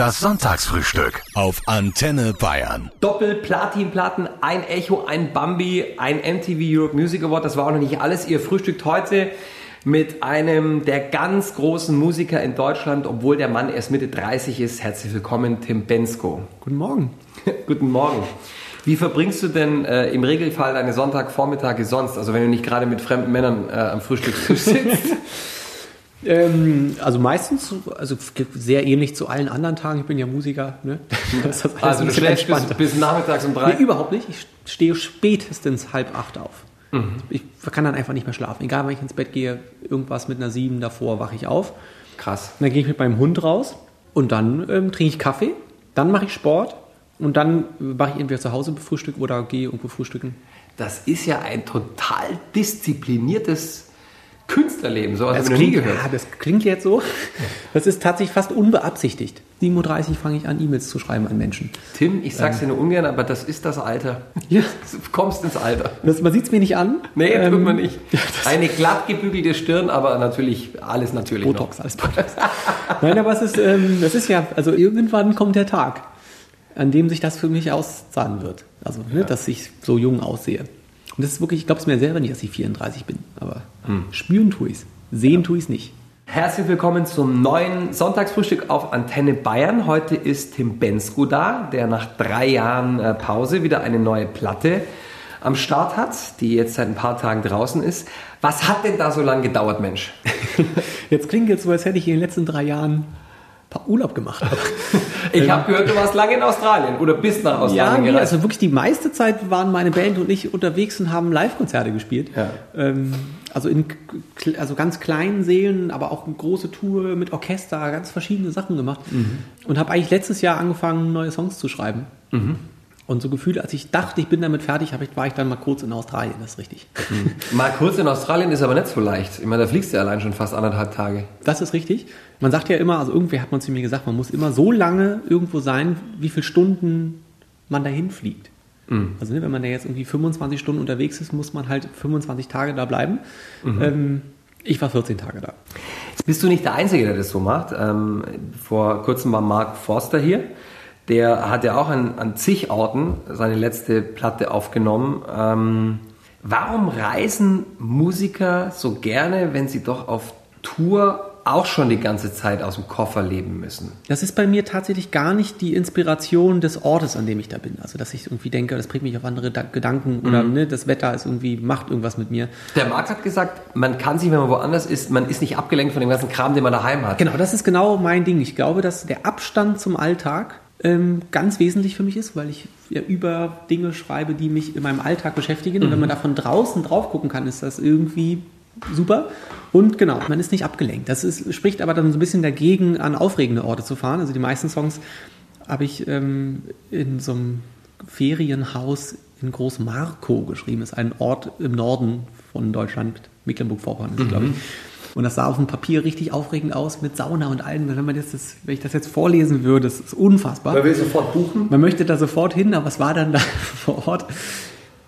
Das Sonntagsfrühstück auf Antenne Bayern. Doppel-Platin-Platten, ein Echo, ein Bambi, ein MTV Europe Music Award. Das war auch noch nicht alles. Ihr frühstückt heute mit einem der ganz großen Musiker in Deutschland, obwohl der Mann erst Mitte 30 ist. Herzlich willkommen, Tim Bensko. Guten Morgen. Guten Morgen. Wie verbringst du denn äh, im Regelfall deine Sonntagvormittage sonst? Also wenn du nicht gerade mit fremden Männern äh, am Frühstückstisch sitzt? Ähm, also meistens, also sehr ähnlich zu allen anderen Tagen. Ich bin ja Musiker. Ne? also du schläfst bis, bis, nachmittags um drei? Nee, überhaupt nicht. Ich stehe spätestens halb acht auf. Mhm. Ich kann dann einfach nicht mehr schlafen. Egal, wenn ich ins Bett gehe, irgendwas mit einer sieben davor wache ich auf. Krass. Und dann gehe ich mit meinem Hund raus und dann ähm, trinke ich Kaffee, dann mache ich Sport und dann mache ich entweder zu Hause Frühstück oder gehe irgendwo frühstücken. Das ist ja ein total diszipliniertes Künstlerleben. So das, klingt, ja, das klingt jetzt so. Das ist tatsächlich fast unbeabsichtigt. 37 fange ich an, E-Mails zu schreiben an Menschen. Tim, ich sag's ähm, dir nur ungern, aber das ist das Alter. Ja. Du kommst ins Alter. Das, man sieht's mir nicht an. Nee, ähm, tut man nicht. Eine glatt gebügelte Stirn, aber natürlich, alles natürlich Botox, noch. alles Botox. Nein, aber es ist, ähm, das ist ja, also irgendwann kommt der Tag, an dem sich das für mich auszahlen wird. Also, ne, ja. dass ich so jung aussehe. Und das ist wirklich, ich glaube es mir selber nicht, dass ich 34 bin, aber hm. spüren tue ich es. Sehen tue ich es nicht. Herzlich willkommen zum neuen Sonntagsfrühstück auf Antenne Bayern. Heute ist Tim Bensko da, der nach drei Jahren äh, Pause wieder eine neue Platte am Start hat, die jetzt seit ein paar Tagen draußen ist. Was hat denn da so lange gedauert, Mensch? Jetzt klingt jetzt so, als hätte ich in den letzten drei Jahren paar Urlaub gemacht habe. ich habe gehört, du warst lange in Australien oder bist nach Australien ja, gereist. also wirklich die meiste Zeit waren meine Band und ich unterwegs und haben Live-Konzerte gespielt. Ja. Ähm, also in also ganz kleinen Seelen, aber auch eine große Tour mit Orchester, ganz verschiedene Sachen gemacht. Mhm. Und habe eigentlich letztes Jahr angefangen, neue Songs zu schreiben. Mhm. Und so gefühlt, als ich dachte, ich bin damit fertig, ich, war ich dann mal kurz in Australien, das ist richtig. Mhm. Mal kurz in Australien ist aber nicht so leicht. Ich meine, da fliegst du ja allein schon fast anderthalb Tage. Das ist richtig. Man sagt ja immer, also irgendwer hat man zu mir gesagt, man muss immer so lange irgendwo sein, wie viele Stunden man dahin fliegt. Mhm. Also ne, wenn man da jetzt irgendwie 25 Stunden unterwegs ist, muss man halt 25 Tage da bleiben. Mhm. Ähm, ich war 14 Tage da. Jetzt bist du nicht der Einzige, der das so macht. Ähm, vor kurzem war Mark Forster hier der hat ja auch an, an zig Orten seine letzte Platte aufgenommen. Ähm, warum reisen Musiker so gerne, wenn sie doch auf Tour auch schon die ganze Zeit aus dem Koffer leben müssen. Das ist bei mir tatsächlich gar nicht die Inspiration des Ortes, an dem ich da bin. Also, dass ich irgendwie denke, das bringt mich auf andere da Gedanken oder mhm. ne, das Wetter ist irgendwie, macht irgendwas mit mir. Der Marc hat gesagt, man kann sich, wenn man woanders ist, man ist nicht abgelenkt von dem ganzen Kram, den man daheim hat. Genau, das ist genau mein Ding. Ich glaube, dass der Abstand zum Alltag ähm, ganz wesentlich für mich ist, weil ich ja über Dinge schreibe, die mich in meinem Alltag beschäftigen. Mhm. Und wenn man mhm. da von draußen drauf gucken kann, ist das irgendwie super. Und genau, man ist nicht abgelenkt. Das ist, spricht aber dann so ein bisschen dagegen, an aufregende Orte zu fahren. Also die meisten Songs habe ich ähm, in so einem Ferienhaus in Großmarkow geschrieben. Das ist ein Ort im Norden von Deutschland, Mecklenburg-Vorpommern, mhm. glaube ich. Und das sah auf dem Papier richtig aufregend aus mit Sauna und allem. Wenn, man das, das, wenn ich das jetzt vorlesen würde, das ist unfassbar. Man will sofort buchen. Man möchte da sofort hin, aber es war dann da vor Ort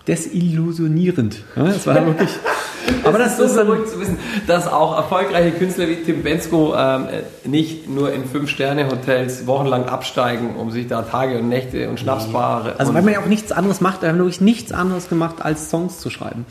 desillusionierend. Das war wirklich. aber das, das ist so verrückt zu wissen, dass auch erfolgreiche Künstler wie Tim Bensko ähm, nicht nur in Fünf-Sterne-Hotels wochenlang absteigen, um sich da Tage und Nächte und Schnapsbare. Also, weil man ja auch nichts anderes macht, wir haben wirklich nichts anderes gemacht, als Songs zu schreiben.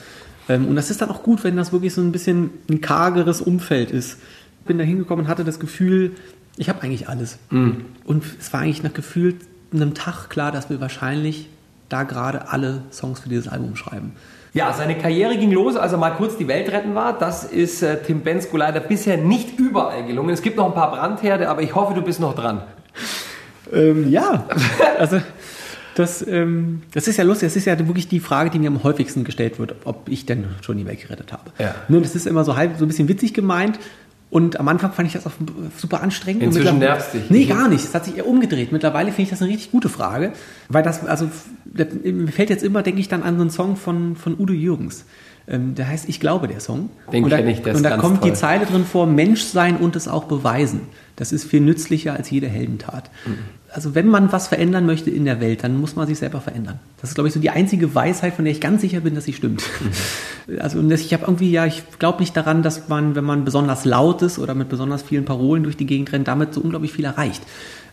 Ähm, und das ist dann auch gut, wenn das wirklich so ein bisschen ein kargeres Umfeld ist. Ich bin da hingekommen und hatte das Gefühl, ich habe eigentlich alles. Mhm. Und es war eigentlich nach gefühlt einem Tag klar, dass wir wahrscheinlich da gerade alle Songs für dieses Album schreiben. Ja, seine Karriere ging los, als er mal kurz die Welt retten war. Das ist äh, Tim Bensko leider bisher nicht überall gelungen. Es gibt noch ein paar Brandherde, aber ich hoffe, du bist noch dran. Ähm, ja, also das, ähm, das ist ja lustig. Das ist ja wirklich die Frage, die mir am häufigsten gestellt wird, ob ich denn schon die Welt gerettet habe. Ja. Ne, das ist immer so halb so ein bisschen witzig gemeint. Und am Anfang fand ich das auch super anstrengend. Inzwischen nervt dich. Nee, gar nicht. Es hat sich eher umgedreht. Mittlerweile finde ich das eine richtig gute Frage. Weil das, also, mir fällt jetzt immer, denke ich dann an so einen Song von, von Udo Jürgens. Ähm, der heißt Ich glaube, der Song. Den kenne ich, der Und da kommt toll. die Zeile drin vor, Mensch sein und es auch beweisen. Das ist viel nützlicher als jede Heldentat. Mhm also wenn man was verändern möchte in der Welt, dann muss man sich selber verändern. Das ist, glaube ich, so die einzige Weisheit, von der ich ganz sicher bin, dass sie stimmt. Mhm. Also und ich habe irgendwie, ja, ich glaube nicht daran, dass man, wenn man besonders laut ist oder mit besonders vielen Parolen durch die Gegend rennt, damit so unglaublich viel erreicht.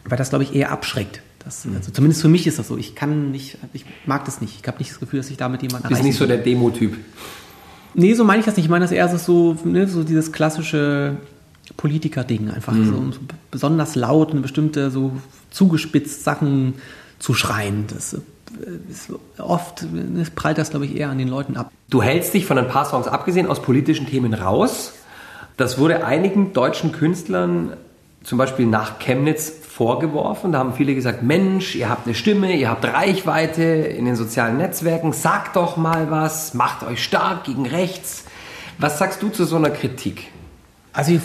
weil das, glaube ich, eher abschreckt. Das, also zumindest für mich ist das so. Ich kann nicht, ich mag das nicht. Ich habe nicht das Gefühl, dass ich damit jemanden Bist nicht so der Demo-Typ. Nee, so meine ich das nicht. Ich meine das eher so, ne, so dieses klassische Politiker-Ding. Einfach Mhm. so, so besonders laut und bestimmte so zugespitzt Sachen zu schreien. Das äh, ist oft ne, prallt das, glaube ich, eher an den Leuten ab. Du hältst dich von ein paar Songs abgesehen aus politischen Themen raus. Das wurde einigen deutschen Künstlern zum Beispiel nach Chemnitz vorgeworfen. Da haben viele gesagt, Mensch, ihr habt eine Stimme, ihr habt Reichweite in den sozialen Netzwerken, sagt doch mal was, macht euch stark gegen rechts. Was sagst du zu so einer Kritik? Also ich,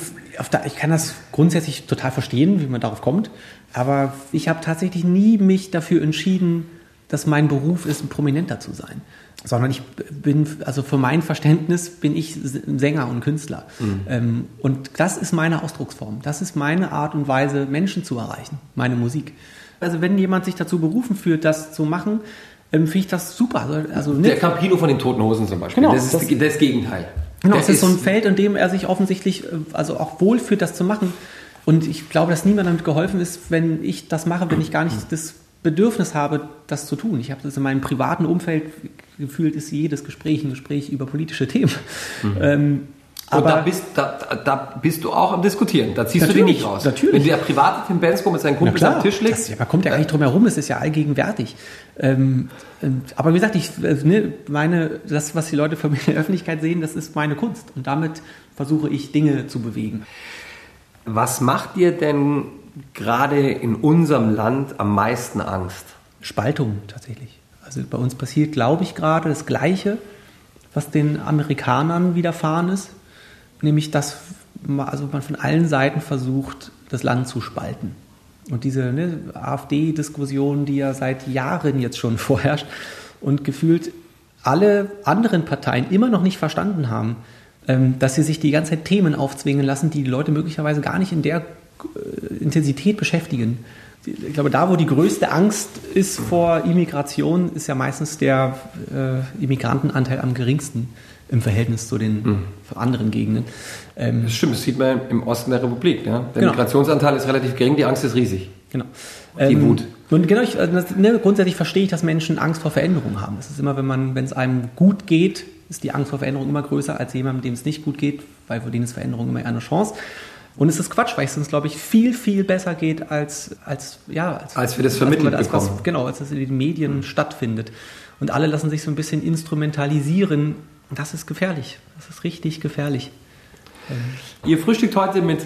der, ich kann das grundsätzlich total verstehen, wie man darauf kommt, aber ich habe tatsächlich nie mich dafür entschieden, dass mein Beruf ist, Prominenter zu sein. Sondern ich bin, also für mein Verständnis bin ich Sänger und Künstler. Ähm, und das ist meine Ausdrucksform. Das ist meine Art und Weise, Menschen zu erreichen, meine Musik. Also wenn jemand sich dazu berufen fühlt, das zu machen, ähm, finde ich das super. Also, also ne, Der Campino von den Toten Hosen zum Beispiel. Genau, das ist das- das, Gegenteil. Genau, Das es ist so ein Feld, in dem er sich offensichtlich äh, also auch wohlfühlt, das zu machen. Und ich glaube, dass niemand damit geholfen ist, wenn ich das mache, wenn ich gar nicht das Bedürfnis habe, das zu tun. Ich habe das in meinem privaten Umfeld gefühlt, ist jedes Gespräch ein Gespräch über politische Themen. Ähm, Und aber da bist, da, da bist du auch am Diskutieren. Da ziehst du dich nicht raus. natürlich. Wenn der private Tim Bensko mit seinen Kumpels klar, am Tisch liegt. das, ja, man kommt ja gar nicht drum herum, es ist ja allgegenwärtig. Ähm, ähm, aber wie gesagt, ich, äh, ne, meine, das, was die Leute von mir in der Öffentlichkeit sehen, das ist meine Kunst. Und damit versuche ich Dinge zu bewegen. Was macht dir denn gerade in unserem Land am meisten Angst? Spaltung tatsächlich. Also bei uns passiert, glaube ich, gerade das Gleiche, was den Amerikanern widerfahren ist, nämlich dass ma- also man von allen Seiten versucht, das Land zu spalten. Und diese ne, AfD-Diskussion, die ja seit Jahren jetzt schon vorherrscht und gefühlt alle anderen Parteien immer noch nicht verstanden haben, ähm, dass sie sich die ganze Zeit Themen aufzwingen lassen, die die Leute möglicherweise gar nicht in der Intensität beschäftigen. Ich glaube, da, wo die größte Angst ist vor Immigration, ist ja meistens der äh, Immigrantenanteil am geringsten im Verhältnis zu den anderen Gegenden. Ähm, Das stimmt, das sieht man im Osten der Republik. Ja? Der Genau. Migrationsanteil ist relativ gering, die Angst ist riesig. Genau. Die Wut. Und genau, ich, also das, ne, grundsätzlich verstehe ich, dass Menschen Angst vor Veränderung haben. Das ist immer, wenn man, wenn es einem gut geht, ist die Angst vor Veränderung immer größer als jemandem, dem es nicht gut geht, weil für den ist Veränderung immer eher eine Chance. Und es ist Quatsch, weil es uns, glaube ich, viel, viel besser geht, als, als, ja, Als wir das vermittelt als, was, bekommen. Genau, als es in den Medien stattfindet. Und alle lassen sich so ein bisschen instrumentalisieren. Das ist gefährlich. Das ist richtig gefährlich. Ihr frühstückt heute mit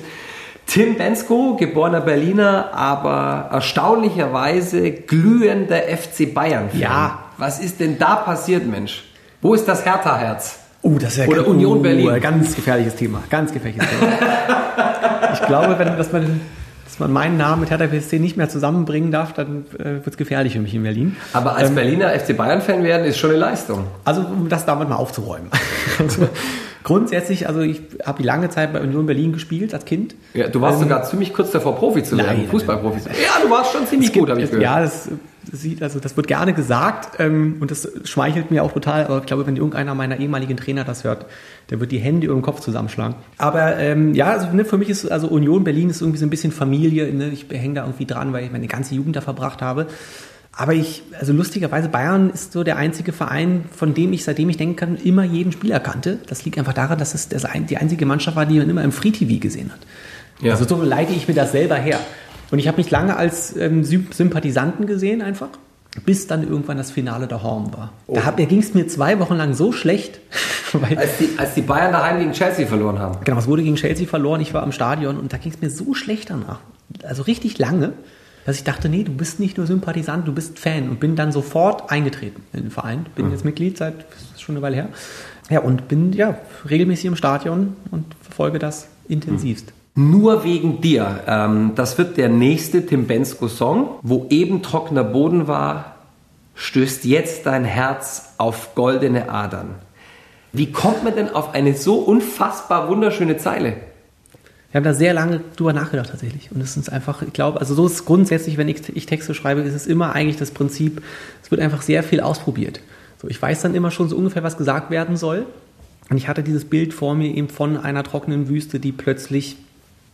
Tim Bensko, geborener Berliner, aber erstaunlicherweise glühender FC Bayern. -Fan. Ja. Was ist denn da passiert, Mensch? Wo ist das Hertha-Herz? Oh, das ist ja Oder Union Berlin. Ganz gefährliches Thema. Ganz gefährliches Thema. ich glaube, wenn dass man, dass man meinen Namen mit Hertha BSC nicht mehr zusammenbringen darf, dann äh, wird es gefährlich für mich in Berlin. Aber als Berliner FC Bayern-Fan werden ist schon eine Leistung. Also, um das damit mal aufzuräumen. also, grundsätzlich, also ich habe lange Zeit bei Union Berlin gespielt als Kind. Ja, du warst Ähm, sogar ziemlich kurz davor, Profi zu werden, nein, Fußballprofi zu werden. Ja, du warst schon ziemlich gut, habe ich gehört. Ja, das, das sieht, also das wird gerne gesagt ähm, und das schmeichelt mir auch total, aber ich glaube, wenn irgendeiner meiner ehemaligen Trainer das hört, der wird die Hände über den Kopf zusammenschlagen. Aber ähm, ja, also ne, für mich ist also Union Berlin ist irgendwie so ein bisschen Familie, ne? ich hänge da irgendwie dran, weil ich meine ganze Jugend da verbracht habe. Aber ich, also lustigerweise, Bayern ist so der einzige Verein, von dem ich, seitdem ich denken kann, immer jeden Spieler kannte. Das liegt einfach daran, dass es die einzige Mannschaft war, die man immer im Free TV gesehen hat. Ja. Also so leite ich mir das selber her. Und ich habe mich lange als ähm, Sym- Sympathisanten gesehen einfach, bis dann irgendwann das Finale der Horn war. Da, hab- da ging es mir zwei Wochen lang so schlecht, weil Als die, als die Bayern daheim gegen Chelsea verloren haben. Genau, es wurde gegen Chelsea verloren. Ich war am Stadion und da ging es mir so schlecht danach. Also richtig lange, dass ich dachte, nee, du bist nicht nur Sympathisant, du bist Fan und bin dann sofort eingetreten in den Verein. Bin jetzt Mitglied seit schon eine Weile her. Ja, und bin ja regelmäßig im Stadion und verfolge das intensivst. Nur wegen dir. Ähm, das wird der nächste Tim Bensko-Song, wo eben trockener Boden war, stößt jetzt dein Herz auf goldene Adern. Wie kommt man denn auf eine so unfassbar wunderschöne Zeile? Wir haben da sehr lange drüber nachgedacht tatsächlich. Und es ist einfach, ich glaube, also so ist grundsätzlich, wenn ich, ich Texte schreibe, ist es immer eigentlich das Prinzip, es wird einfach sehr viel ausprobiert. So, ich weiß dann immer schon so ungefähr, was gesagt werden soll. Und ich hatte dieses Bild vor mir eben von einer trockenen Wüste, die plötzlich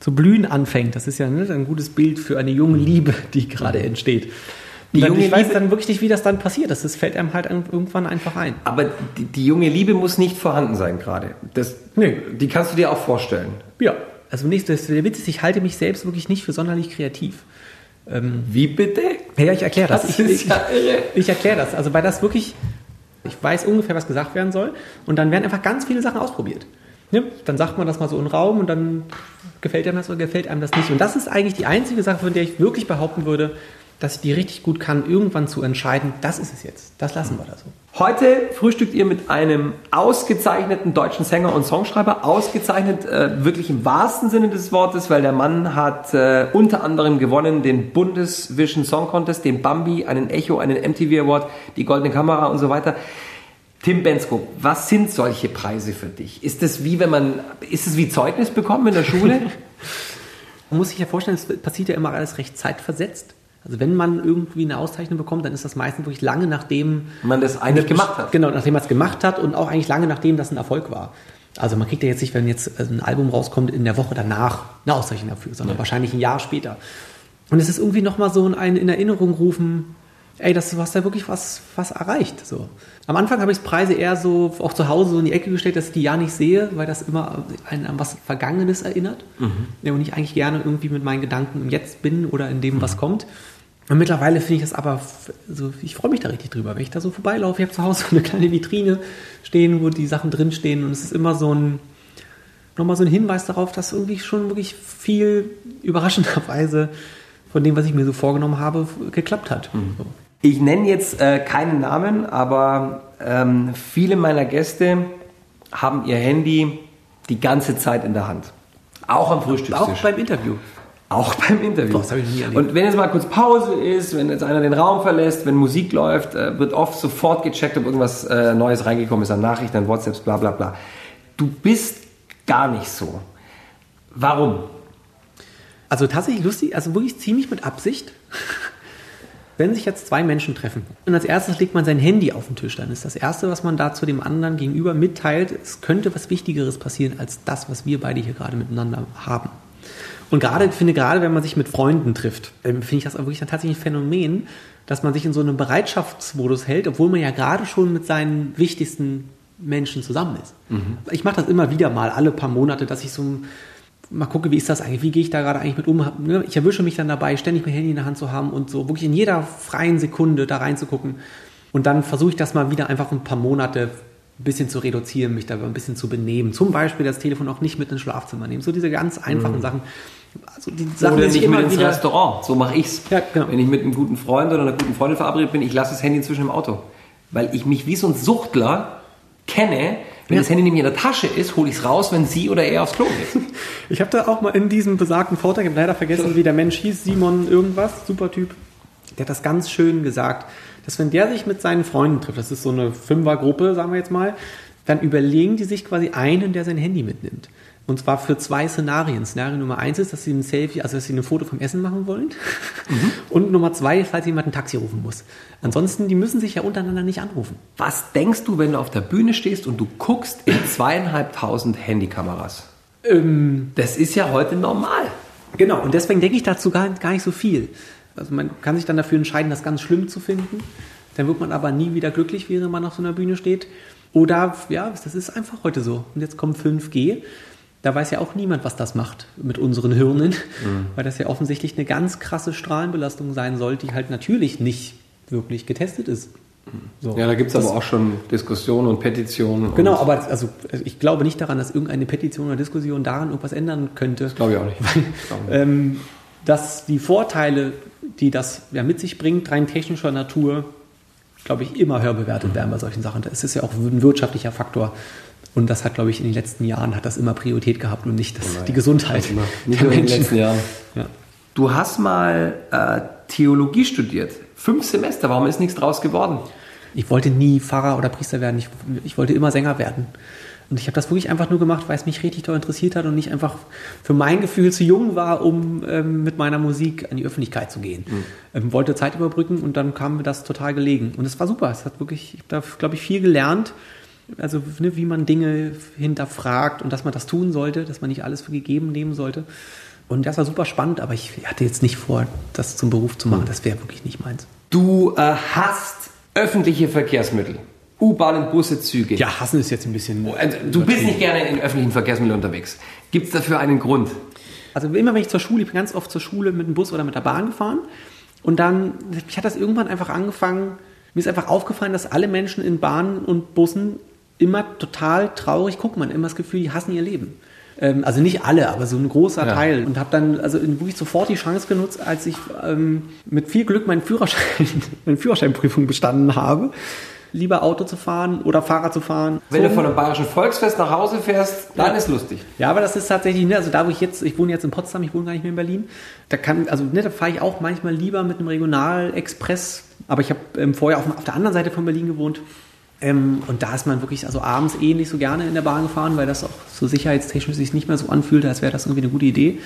zu blühen anfängt. Das ist ja ne, ein gutes Bild für eine junge Liebe, die gerade entsteht. Die junge ich weiß Liebe, dann wirklich nicht, wie das dann passiert. Das, das fällt einem halt irgendwann einfach ein. Aber die, die junge Liebe muss nicht vorhanden sein gerade. Das, nee. Die kannst du dir auch vorstellen. Ja. Also nicht, das, der Witz ist, ich halte mich selbst wirklich nicht für sonderlich kreativ. Ähm, wie bitte? Ja, ich erkläre das. das. Ich, ich, ja ich erkläre das. Also weil das wirklich, ich weiß ungefähr, was gesagt werden soll. Und dann werden einfach ganz viele Sachen ausprobiert. Ja, dann sagt man das mal so in Raum und dann gefällt einem das oder gefällt einem das nicht. Und das ist eigentlich die einzige Sache, von der ich wirklich behaupten würde, dass ich die richtig gut kann, irgendwann zu entscheiden, das ist es jetzt, das lassen wir da so. Heute frühstückt ihr mit einem ausgezeichneten deutschen Sänger und Songschreiber, ausgezeichnet äh, wirklich im wahrsten Sinne des Wortes, weil der Mann hat äh, unter anderem gewonnen den Bundesvision Song Contest, den Bambi, einen Echo, einen MTV Award, die Goldene Kamera und so weiter. Tim Bensko, was sind solche Preise für dich? Ist es wie wenn man, ist es wie Zeugnis bekommen in der Schule? man muss sich ja vorstellen, es passiert ja immer alles recht zeitversetzt. Also wenn man irgendwie eine Auszeichnung bekommt, dann ist das meistens wirklich lange nachdem man das eigentlich gemacht hat. Genau, nachdem man es gemacht hat und auch eigentlich lange nachdem das ein Erfolg war. Also man kriegt ja jetzt nicht, wenn jetzt ein Album rauskommt, in der Woche danach eine Auszeichnung dafür, sondern ja. wahrscheinlich ein Jahr später. Und es ist irgendwie nochmal so ein in Erinnerung rufen, ey, das, du hast da wirklich was, was erreicht. So. Am Anfang habe ich Preise eher so auch zu Hause so in die Ecke gestellt, dass ich die ja nicht sehe, weil das immer einen an was Vergangenes erinnert. Mhm. Und ich eigentlich gerne irgendwie mit meinen Gedanken im Jetzt bin oder in dem, was mhm. kommt. Und mittlerweile finde ich das aber, so, ich freue mich da richtig drüber, wenn ich da so vorbeilaufe. Ich habe zu Hause so eine kleine Vitrine stehen, wo die Sachen drinstehen und es ist immer so ein, nochmal so ein Hinweis darauf, dass irgendwie schon wirklich viel überraschenderweise von dem, was ich mir so vorgenommen habe, geklappt hat. Mhm. Ich nenne jetzt äh, keinen Namen, aber ähm, viele meiner Gäste haben ihr Handy die ganze Zeit in der Hand. Auch am Frühstückstisch. Auch beim Interview. Auch beim Interview. Das habe ich nie erlebt. Und wenn jetzt mal kurz Pause ist, wenn jetzt einer den Raum verlässt, wenn Musik läuft, äh, wird oft sofort gecheckt, ob irgendwas äh, Neues reingekommen ist an Nachrichten, an WhatsApps, bla bla bla. Du bist gar nicht so. Warum? Also tatsächlich lustig, also wirklich ziemlich mit Absicht. Wenn sich jetzt zwei Menschen treffen und als erstes legt man sein Handy auf den Tisch, dann ist das Erste, was man da zu dem anderen gegenüber mitteilt, es könnte was Wichtigeres passieren als das, was wir beide hier gerade miteinander haben. Und gerade, finde gerade, wenn man sich mit Freunden trifft, ähm, finde ich das wirklich dann tatsächlich ein Phänomen, dass man sich in so einem Bereitschaftsmodus hält, obwohl man ja gerade schon mit seinen wichtigsten Menschen zusammen ist. Mhm. Ich mache das immer wieder mal, alle paar Monate, dass ich so mal gucke, wie ist das eigentlich, wie gehe ich da gerade eigentlich mit um. Ne? Ich erwische mich dann dabei, ständig mein Handy in der Hand zu haben und so wirklich in jeder freien Sekunde da reinzugucken. Und dann versuche ich das mal wieder einfach ein paar Monate ein bisschen zu reduzieren, mich da ein bisschen zu benehmen. Zum Beispiel das Telefon auch nicht mit ins Schlafzimmer nehmen. So diese ganz einfachen mhm. Sachen. Also die Sachen, oder nicht mit ins wieder Restaurant. So mache ich's. Ja, genau. Wenn ich mit einem guten Freund oder einer guten Freundin verabredet bin, ich lasse das Handy inzwischen im Auto. Weil ich mich wie so ein Suchtler kenne, wenn ja. das Handy nämlich in der Tasche ist, hole ich es raus, wenn sie oder er aufs Klo geht. Ich habe da auch mal in diesem besagten Vortrag, ich habe leider vergessen, wie der Mensch hieß, Simon irgendwas, super Typ, der hat das ganz schön gesagt dass wenn der sich mit seinen Freunden trifft, das ist so eine Fünfergruppe, sagen wir jetzt mal, dann überlegen die sich quasi einen, der sein Handy mitnimmt. Und zwar für zwei Szenarien. Szenario Nummer eins ist, dass sie ein Selfie, also dass sie ein Foto vom Essen machen wollen. Mhm. Und Nummer zwei, falls jemand ein Taxi rufen muss. Ansonsten, die müssen sich ja untereinander nicht anrufen. Was denkst du, wenn du auf der Bühne stehst und du guckst in zweieinhalbtausend Handykameras? Ähm, das ist ja heute normal. Genau, und deswegen denke ich dazu gar, gar nicht so viel. Also man kann sich dann dafür entscheiden, das ganz schlimm zu finden. Dann wird man aber nie wieder glücklich, während man auf so einer Bühne steht. Oder, ja, das ist einfach heute so. Und jetzt kommt 5G. Da weiß ja auch niemand, was das macht mit unseren Hirnen, mhm. weil das ja offensichtlich eine ganz krasse Strahlenbelastung sein soll, die halt natürlich nicht wirklich getestet ist. So. Ja, da gibt es aber auch schon Diskussionen und Petitionen. Genau, und aber also, ich glaube nicht daran, dass irgendeine Petition oder Diskussion daran irgendwas ändern könnte. Das glaube ich auch nicht. Weil, ähm, dass die Vorteile, die das ja mit sich bringt, rein technischer Natur, glaube ich, immer höher bewertet werden bei solchen Sachen. Das ist ja auch ein wirtschaftlicher Faktor. Und das hat, glaube ich, in den letzten Jahren hat das immer Priorität gehabt und nicht das, oh die Gesundheit. Immer. Nicht nur in den letzten Jahren. Ja. Du hast mal äh, Theologie studiert. Fünf Semester. Warum ist nichts draus geworden? Ich wollte nie Pfarrer oder Priester werden. Ich, ich wollte immer Sänger werden. Und ich habe das wirklich einfach nur gemacht, weil es mich richtig doll interessiert hat und nicht einfach für mein Gefühl zu jung war, um ähm, mit meiner Musik an die Öffentlichkeit zu gehen. Mhm. Ähm, wollte Zeit überbrücken und dann kam mir das total gelegen. Und es war super. Es hat wirklich, ich habe da, glaube ich, viel gelernt. Also, ne, wie man Dinge hinterfragt und dass man das tun sollte, dass man nicht alles für gegeben nehmen sollte. Und das war super spannend, aber ich hatte jetzt nicht vor, das zum Beruf zu machen. Das wäre wirklich nicht meins. Du äh, hast öffentliche Verkehrsmittel. U-Bahnen, Busse, Züge. Ja, hassen ist jetzt ein bisschen. Also, du bist nicht gerne in öffentlichen Verkehrsmitteln unterwegs. Gibt es dafür einen Grund? Also immer wenn ich zur Schule, ich bin ganz oft zur Schule mit dem Bus oder mit der Bahn gefahren. Und dann, ich hatte das irgendwann einfach angefangen, mir ist einfach aufgefallen, dass alle Menschen in Bahnen und Bussen immer total traurig gucken. Man hat immer das Gefühl, die hassen ihr Leben. Ähm, also nicht alle, aber so ein großer Ja. Teil. Und habe dann also wirklich sofort die Chance genutzt, als ich ähm, mit viel Glück meinen Führerschein, meine Führerscheinprüfung bestanden habe, lieber Auto zu fahren oder Fahrrad zu fahren. Wenn So. du von einem bayerischen Volksfest nach Hause fährst, dann Ja. ist lustig. Ja, aber das ist tatsächlich, ne, also da wo ich jetzt, ich wohne jetzt in Potsdam, ich wohne gar nicht mehr in Berlin, da kann, also ne, da fahre ich auch manchmal lieber mit einem Regionalexpress, aber ich habe ähm, vorher auf, auf der anderen Seite von Berlin gewohnt ähm, und da ist man wirklich, also abends eh nicht so gerne in der Bahn gefahren, weil das auch so sicherheitstechnisch sich nicht mehr so anfühlt, als wäre das irgendwie eine gute Idee.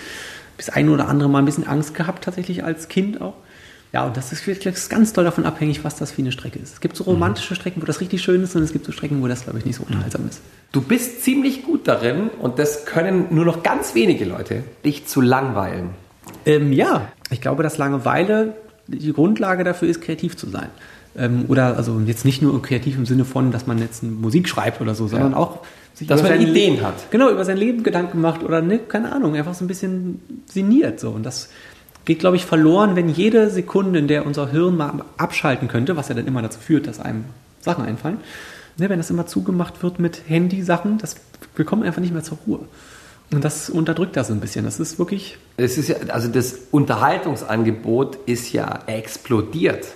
Das eine oder andere Mal ein bisschen Angst gehabt, tatsächlich als Kind auch. Ja, und das ist wirklich ganz doll davon abhängig, was das für eine Strecke ist. Es gibt so romantische Strecken, wo das richtig schön ist, und es gibt so Strecken, wo das, glaube ich, nicht so unterhaltsam ist. Du bist ziemlich gut darin, und das können nur noch ganz wenige Leute, dich zu langweilen. Ähm, ja, ich glaube, dass Langeweile die Grundlage dafür ist, kreativ zu sein. Ähm, oder also jetzt nicht nur kreativ im Sinne von, dass man jetzt Musik schreibt oder so, sondern auch Dass man Ideen hat. Genau, über sein Leben Gedanken macht oder ne, keine Ahnung, einfach so ein bisschen sinniert so. Und das geht, glaube ich, verloren, wenn jede Sekunde, in der unser Hirn mal abschalten könnte, was ja dann immer dazu führt, dass einem Sachen einfallen, ne, wenn das immer zugemacht wird mit Handy-Sachen, das, wir kommen einfach nicht mehr zur Ruhe. Und das unterdrückt das ein bisschen. Das ist wirklich Es ist ja, also das Unterhaltungsangebot ist ja explodiert.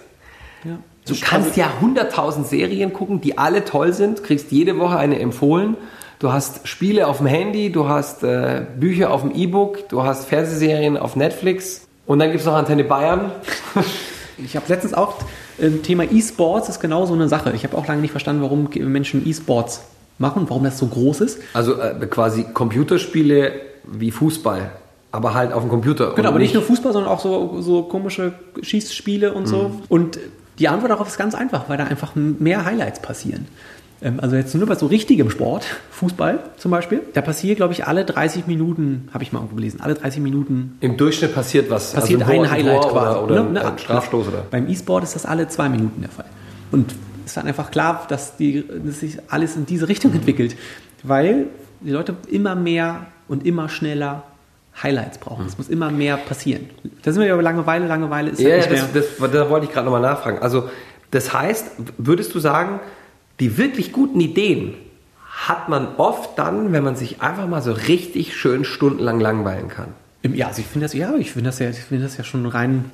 ja. Du kannst ja 100.000 Serien gucken, die alle toll sind, kriegst jede Woche eine empfohlen. Du hast Spiele auf dem Handy, du hast äh, Bücher auf dem E-Book, du hast Fernsehserien auf Netflix und dann gibt es noch Antenne Bayern. Ich habe letztens auch ähm, Thema E-Sports ist genau so eine Sache. Ich habe auch lange nicht verstanden, warum Menschen E-Sports machen, warum das so groß ist. Also äh, quasi Computerspiele wie Fußball, aber halt auf dem Computer. Genau, aber nicht nur Fußball, sondern auch so, so komische Schießspiele und so. Und die Antwort darauf ist ganz einfach, weil da einfach mehr Highlights passieren. Ähm, Also jetzt nur bei so richtigem Sport, Fußball zum Beispiel, da passiert, glaube ich, alle 30 Minuten, habe ich mal irgendwo gelesen, alle 30 Minuten Im Durchschnitt passiert was. passiert also ein Highlight Tor quasi. Oder, oder Ne, ne, ein Strafstoß oder. Beim E-Sport ist das alle zwei Minuten der Fall. Und es ist dann einfach klar, dass, die, dass sich alles in diese Richtung entwickelt, weil die Leute immer mehr und immer schneller Highlights brauchen. Es muss immer mehr passieren. Da sind wir ja über Langeweile. Langeweile ist Ja, halt ja nicht das, mehr. das, da wollte ich gerade nochmal nachfragen. Also, das heißt, würdest du sagen, die wirklich guten Ideen hat man oft dann, wenn man sich einfach mal so richtig schön stundenlang langweilen kann? Ja, also ich finde das, ja, ich finde das ja, ich finde das ja schon rein,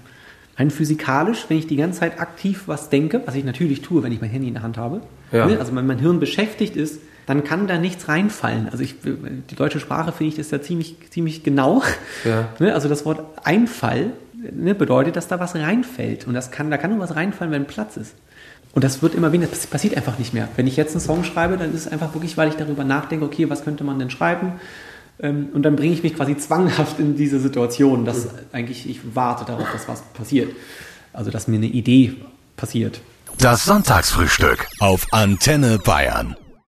rein physikalisch, wenn ich die ganze Zeit aktiv was denke, was ich natürlich tue, wenn ich mein Handy in der Hand habe. Ja. Ne? Also wenn mein Hirn beschäftigt ist, dann kann da nichts reinfallen. Also ich, die deutsche Sprache finde ich ist da ziemlich, ziemlich genau. Ja. Ne? Also das Wort Einfall ne, bedeutet, dass da was reinfällt. Und das kann, da kann nur was reinfallen, wenn Platz ist. Und das wird immer weniger, das passiert einfach nicht mehr. Wenn ich jetzt einen Song schreibe, dann ist es einfach wirklich, weil ich darüber nachdenke, okay, was könnte man denn schreiben? Ähm, Und dann bringe ich mich quasi zwanghaft in diese Situation, dass eigentlich ich warte darauf, dass was passiert. Also, dass mir eine Idee passiert. Das Sonntagsfrühstück auf Antenne Bayern.